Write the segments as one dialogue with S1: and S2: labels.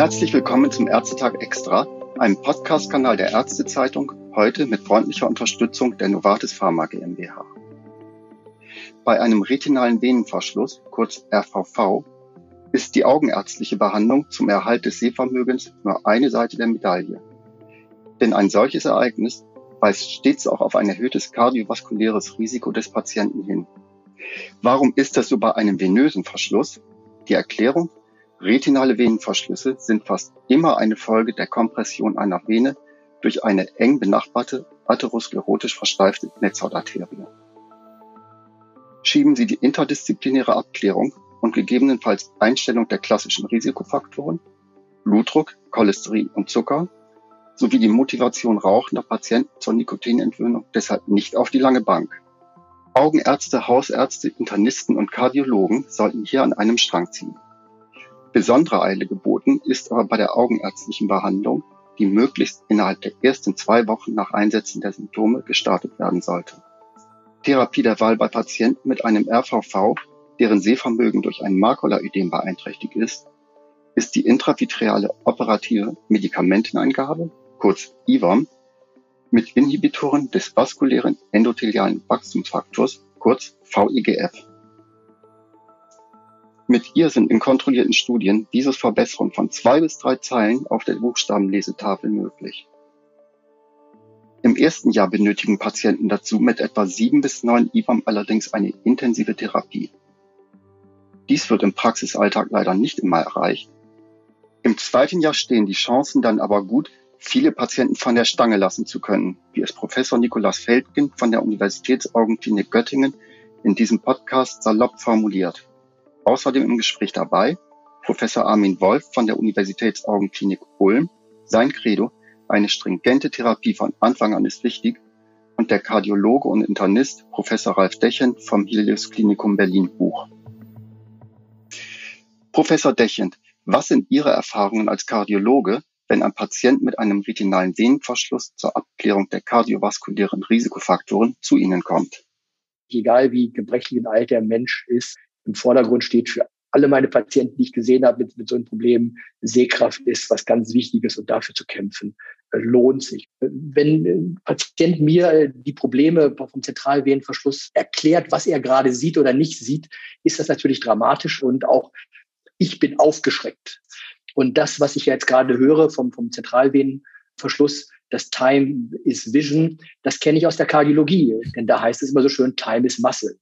S1: Herzlich willkommen zum Ärztetag Extra, einem Podcast-Kanal der Ärztezeitung, heute mit freundlicher Unterstützung der Novartis Pharma GmbH. Bei einem retinalen Venenverschluss, kurz RVV, ist die augenärztliche Behandlung zum Erhalt des Sehvermögens nur eine Seite der Medaille. Denn ein solches Ereignis weist stets auch auf ein erhöhtes kardiovaskuläres Risiko des Patienten hin. Warum ist das so bei einem venösen Verschluss? Die Erklärung, retinale Venenverschlüsse sind fast immer eine Folge der Kompression einer Vene durch eine eng benachbarte, atherosklerotisch versteifte Netzhautarterie. Schieben Sie die interdisziplinäre Abklärung und gegebenenfalls Einstellung der klassischen Risikofaktoren, Blutdruck, Cholesterin und Zucker sowie die Motivation rauchender Patienten zur Nikotinentwöhnung deshalb nicht auf die lange Bank. Augenärzte, Hausärzte, Internisten und Kardiologen sollten hier an einem Strang ziehen. Besondere Eile geboten ist aber bei der augenärztlichen Behandlung, die möglichst innerhalb der ersten zwei Wochen nach Einsetzen der Symptome gestartet werden sollte. Therapie der Wahl bei Patienten mit einem RVV, deren Sehvermögen durch ein Makulaödem beeinträchtigt ist, ist die intravitreale operative Medikamenteneingabe, kurz IWAM, mit Inhibitoren des vaskulären endothelialen Wachstumsfaktors, kurz VEGF. Mit ihr sind in kontrollierten Studien dieses Verbesserung von zwei bis drei Zeilen auf der Buchstabenlesetafel möglich. Im ersten Jahr benötigen Patienten dazu mit etwa sieben bis neun IWAM allerdings eine intensive Therapie. Dies wird im Praxisalltag leider nicht immer erreicht. Im zweiten Jahr stehen die Chancen dann aber gut, viele Patienten von der Stange lassen zu können, wie es Professor Nikolaus Feldgen von der Universitätsaugenklinik Göttingen in diesem Podcast salopp formuliert. Außerdem im Gespräch dabei Professor Armin Wolf von der Universitätsaugenklinik Ulm, sein Credo, eine stringente Therapie von Anfang an ist wichtig, und der Kardiologe und Internist Professor Ralf Dechend vom Helios Klinikum Berlin Buch. Professor Dechend, was sind Ihre Erfahrungen als Kardiologe wenn ein Patient mit einem retinalen Venenverschluss zur Abklärung der kardiovaskulären Risikofaktoren zu Ihnen kommt.
S2: Egal wie gebrechlich alt der Mensch ist, im Vordergrund steht für alle meine Patienten, die ich gesehen habe mit, mit so einem Problem, Sehkraft ist was ganz Wichtiges und dafür zu kämpfen äh, lohnt sich. Wenn ein Patient mir die Probleme vom Zentralvenenverschluss erklärt, was er gerade sieht oder nicht sieht, ist das natürlich dramatisch und auch ich bin aufgeschreckt. Und das, was ich jetzt gerade höre vom, vom Zentralvenenverschluss, das Time is Vision, das kenne ich aus der Kardiologie. Denn da heißt es immer so schön, Time is Muscle.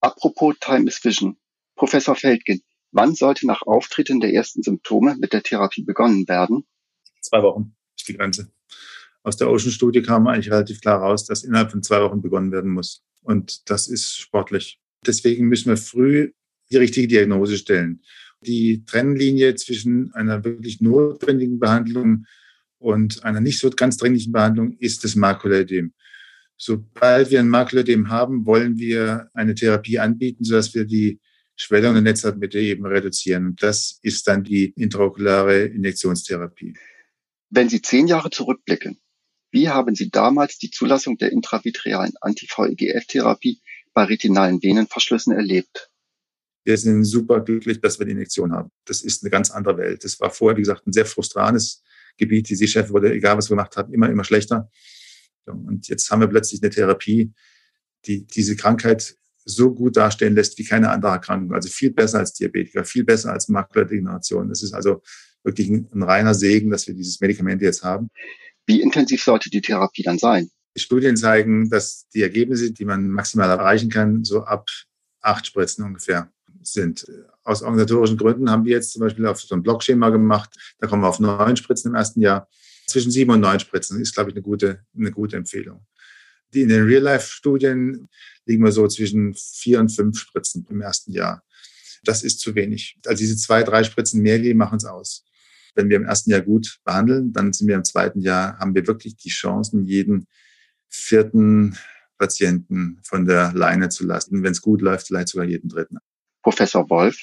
S1: Apropos Time is Vision. Professor Feldgen, wann sollte nach Auftreten der ersten Symptome mit der Therapie begonnen werden?
S3: Zwei Wochen ist die Grenze. Aus der Ocean-Studie kam eigentlich relativ klar raus, dass innerhalb von zwei Wochen begonnen werden muss. Und das ist sportlich. Deswegen müssen wir früh die richtige Diagnose stellen die Trennlinie zwischen einer wirklich notwendigen Behandlung und einer nicht so ganz dringlichen Behandlung ist das Makulaödem. Sobald wir ein Makulaödem haben, wollen wir eine Therapie anbieten, sodass wir die Schwellung der Netzhautmitte eben reduzieren. Das ist dann die intraokulare Injektionstherapie.
S1: Wenn Sie zehn Jahre zurückblicken, wie haben Sie damals die Zulassung der intravitrealen Anti-VEGF-Therapie bei retinalen Venenverschlüssen erlebt?
S3: wir sind super glücklich, dass wir die Injektion haben. Das ist eine ganz andere Welt. Das war vorher, wie gesagt, ein sehr frustranes Gebiet. Die Sehschärfe wurde, egal was wir gemacht haben, immer, immer schlechter. Und jetzt haben wir plötzlich eine Therapie, die diese Krankheit so gut darstellen lässt wie keine andere Erkrankung. Also viel besser als Diabetiker, viel besser als Makuladegeneration. Das ist also wirklich ein, ein reiner Segen, dass wir dieses Medikament jetzt haben.
S1: Wie intensiv sollte die Therapie dann sein?
S3: Die Studien zeigen, dass die Ergebnisse, die man maximal erreichen kann, so ab acht Spritzen ungefähr sind. Aus organisatorischen Gründen haben wir jetzt zum Beispiel auf so ein Blockschema gemacht. Da kommen wir auf neun Spritzen im ersten Jahr. Zwischen sieben und neun Spritzen ist, glaube ich, eine gute, eine gute Empfehlung. Die in den Real-Life-Studien liegen wir so zwischen vier und fünf Spritzen im ersten Jahr. Das ist zu wenig. Also diese zwei, drei Spritzen mehr machen es aus. Wenn wir im ersten Jahr gut behandeln, dann sind wir im zweiten Jahr, haben wir wirklich die Chancen, jeden vierten Patienten von der Leine zu lassen. Wenn es gut läuft, vielleicht sogar jeden dritten.
S1: Professor Wolf?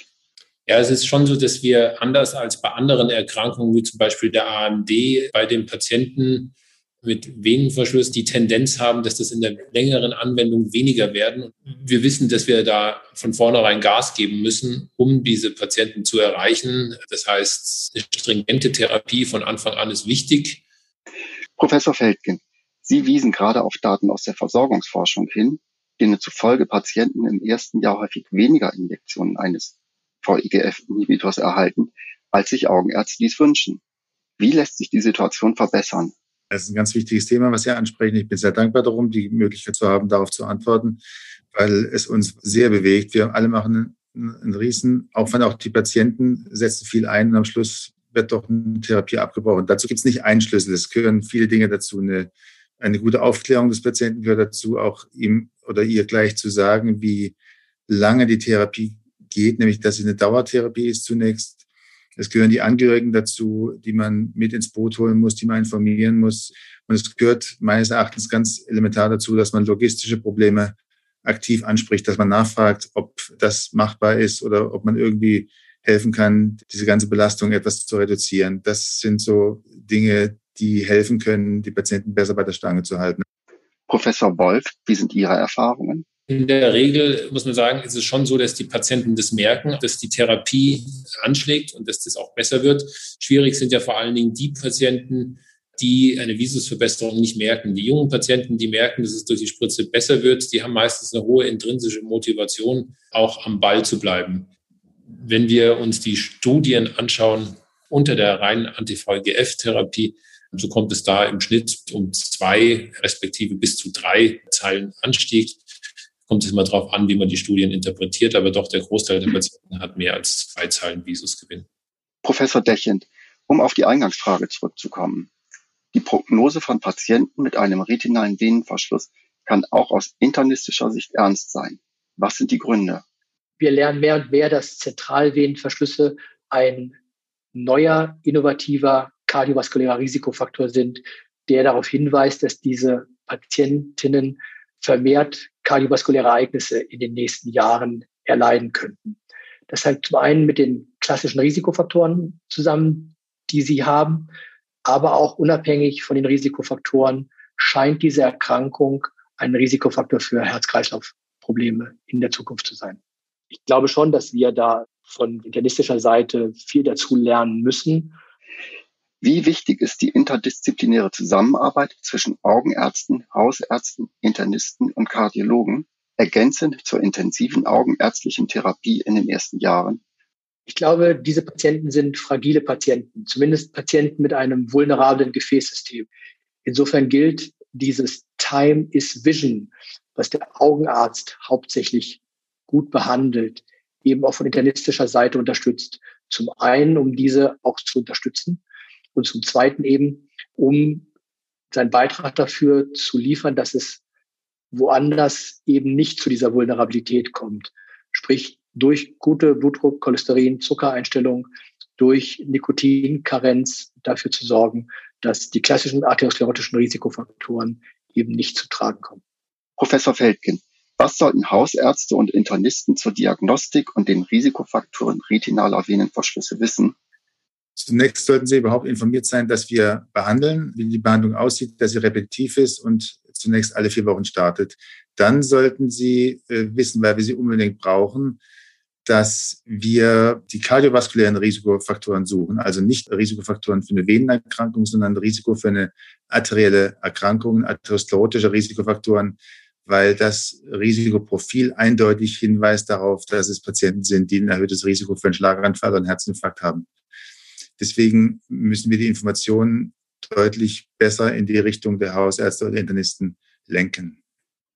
S4: Ja, es ist schon so, dass wir anders als bei anderen Erkrankungen wie zum Beispiel der AMD bei den Patienten mit Venenverschluss die Tendenz haben, dass das in der längeren Anwendung weniger werden. Wir wissen, dass wir da von vornherein Gas geben müssen, um diese Patienten zu erreichen. Das heißt, eine stringente Therapie von Anfang an ist wichtig.
S1: Professor Feldgen, Sie wiesen gerade auf Daten aus der Versorgungsforschung hin, denen zufolge Patienten im ersten Jahr häufig weniger Injektionen eines VEGF-Inhibitors erhalten, als sich Augenärzte dies wünschen. Wie lässt sich die Situation verbessern?
S3: Das ist ein ganz wichtiges Thema, was Sie ansprechen. Ich bin sehr dankbar darum, die Möglichkeit zu haben, darauf zu antworten, weil es uns sehr bewegt. Wir alle machen einen Riesen, auch wenn auch die Patienten setzen viel ein und am Schluss wird doch eine Therapie abgebrochen. Dazu gibt es nicht einen Schlüssel. Es gehören viele Dinge dazu. Eine, eine gute Aufklärung des Patienten gehört dazu, auch ihm oder ihr gleich zu sagen, wie lange die Therapie geht, nämlich dass sie eine Dauertherapie ist zunächst es gehören die Angehörigen dazu, die man mit ins Boot holen muss, die man informieren muss. Und es gehört meines Erachtens ganz elementar dazu, dass man logistische Probleme aktiv anspricht, dass man nachfragt, ob das machbar ist oder ob man irgendwie helfen kann, diese ganze Belastung etwas zu reduzieren. Das sind so Dinge, die helfen können, die Patienten besser bei der Stange zu halten.
S1: Professor Wolf, wie sind Ihre Erfahrungen?
S4: In der Regel muss man sagen, ist es schon so, dass die Patienten das merken, dass die Therapie anschlägt und dass das auch besser wird. Schwierig sind ja vor allen Dingen die Patienten, die eine Visusverbesserung nicht merken. Die jungen Patienten, die merken, dass es durch die Spritze besser wird, die haben meistens eine hohe intrinsische Motivation, auch am Ball zu bleiben. Wenn wir uns die Studien anschauen unter der reinen Anti-VEGF-Therapie, so kommt es da im Schnitt um zwei respektive bis zu drei Zeilen Anstieg kommt es immer darauf an, wie man die Studien interpretiert, aber doch der Großteil der Patienten hat mehr als zwei Zeilen Visusgewinn.
S1: Professor Dechend, um auf die Eingangsfrage zurückzukommen. Die Prognose von Patienten mit einem retinalen Venenverschluss kann auch aus internistischer Sicht ernst sein. Was sind die Gründe?
S2: Wir lernen mehr und mehr, dass Zentralvenenverschlüsse ein neuer, innovativer kardiovaskulärer Risikofaktor sind, der darauf hinweist, dass diese Patientinnen vermehrt kardiovaskuläre Ereignisse in den nächsten Jahren erleiden könnten. Das hängt zum einen mit den klassischen Risikofaktoren zusammen, die sie haben, aber auch unabhängig von den Risikofaktoren scheint diese Erkrankung ein Risikofaktor für Herz-Kreislauf-Probleme in der Zukunft zu sein. Ich glaube schon, dass wir da von internistischer Seite viel dazu lernen müssen
S1: wie wichtig ist die interdisziplinäre Zusammenarbeit zwischen Augenärzten, Hausärzten, Internisten und Kardiologen, ergänzend zur intensiven augenärztlichen Therapie in den ersten Jahren?
S2: Ich glaube, diese Patienten sind fragile Patienten, zumindest Patienten mit einem vulnerablen Gefäßsystem. Insofern gilt dieses Time is Vision, was der Augenarzt hauptsächlich gut behandelt, eben auch von internistischer Seite unterstützt. Zum einen, um diese auch zu unterstützen und zum Zweiten eben, um seinen Beitrag dafür zu liefern, dass es woanders eben nicht zu dieser Vulnerabilität kommt. Sprich, durch gute Blutdruck, Cholesterin, Zuckereinstellung, durch Nikotinkarenz dafür zu sorgen, dass die klassischen arteriosklerotischen Risikofaktoren eben nicht zu tragen kommen.
S1: Professor Feldgen, was sollten Hausärzte und Internisten zur Diagnostik und den Risikofaktoren retinaler Venenverschlüsse wissen,
S3: Zunächst sollten Sie überhaupt informiert sein, dass wir behandeln, wie die Behandlung aussieht, dass sie repetitiv ist und zunächst alle vier Wochen startet. Dann sollten Sie äh, wissen, weil wir sie unbedingt brauchen, dass wir die kardiovaskulären Risikofaktoren suchen, also nicht Risikofaktoren für eine Venenerkrankung, sondern Risiko für eine arterielle Erkrankung, atherosklerotische Risikofaktoren, weil das Risikoprofil eindeutig hinweist darauf, dass es Patienten sind, die ein erhöhtes Risiko für einen Schlaganfall und Herzinfarkt haben. Deswegen müssen wir die Informationen deutlich besser in die Richtung der Hausärzte und Internisten lenken.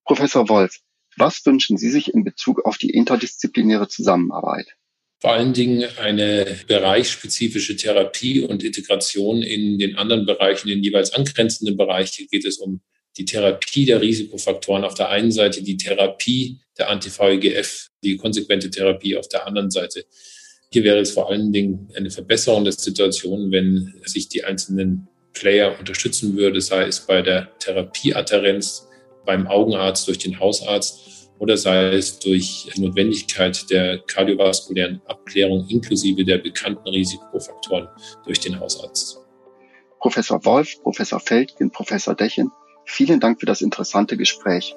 S1: Professor Wolf, was wünschen Sie sich in Bezug auf die interdisziplinäre Zusammenarbeit?
S4: Vor allen Dingen eine bereichsspezifische Therapie und Integration in den anderen Bereichen, in den jeweils angrenzenden Bereichen geht es um die Therapie der Risikofaktoren auf der einen Seite, die Therapie der Anti-VEGF, die konsequente Therapie auf der anderen Seite. Hier wäre es vor allen Dingen eine Verbesserung der Situation, wenn sich die einzelnen Player unterstützen würde, sei es bei der Therapieadherenz beim Augenarzt durch den Hausarzt oder sei es durch die Notwendigkeit der kardiovaskulären Abklärung inklusive der bekannten Risikofaktoren durch den Hausarzt.
S1: Professor Wolf, Professor Feldgen, Professor Dechen, vielen Dank für das interessante Gespräch.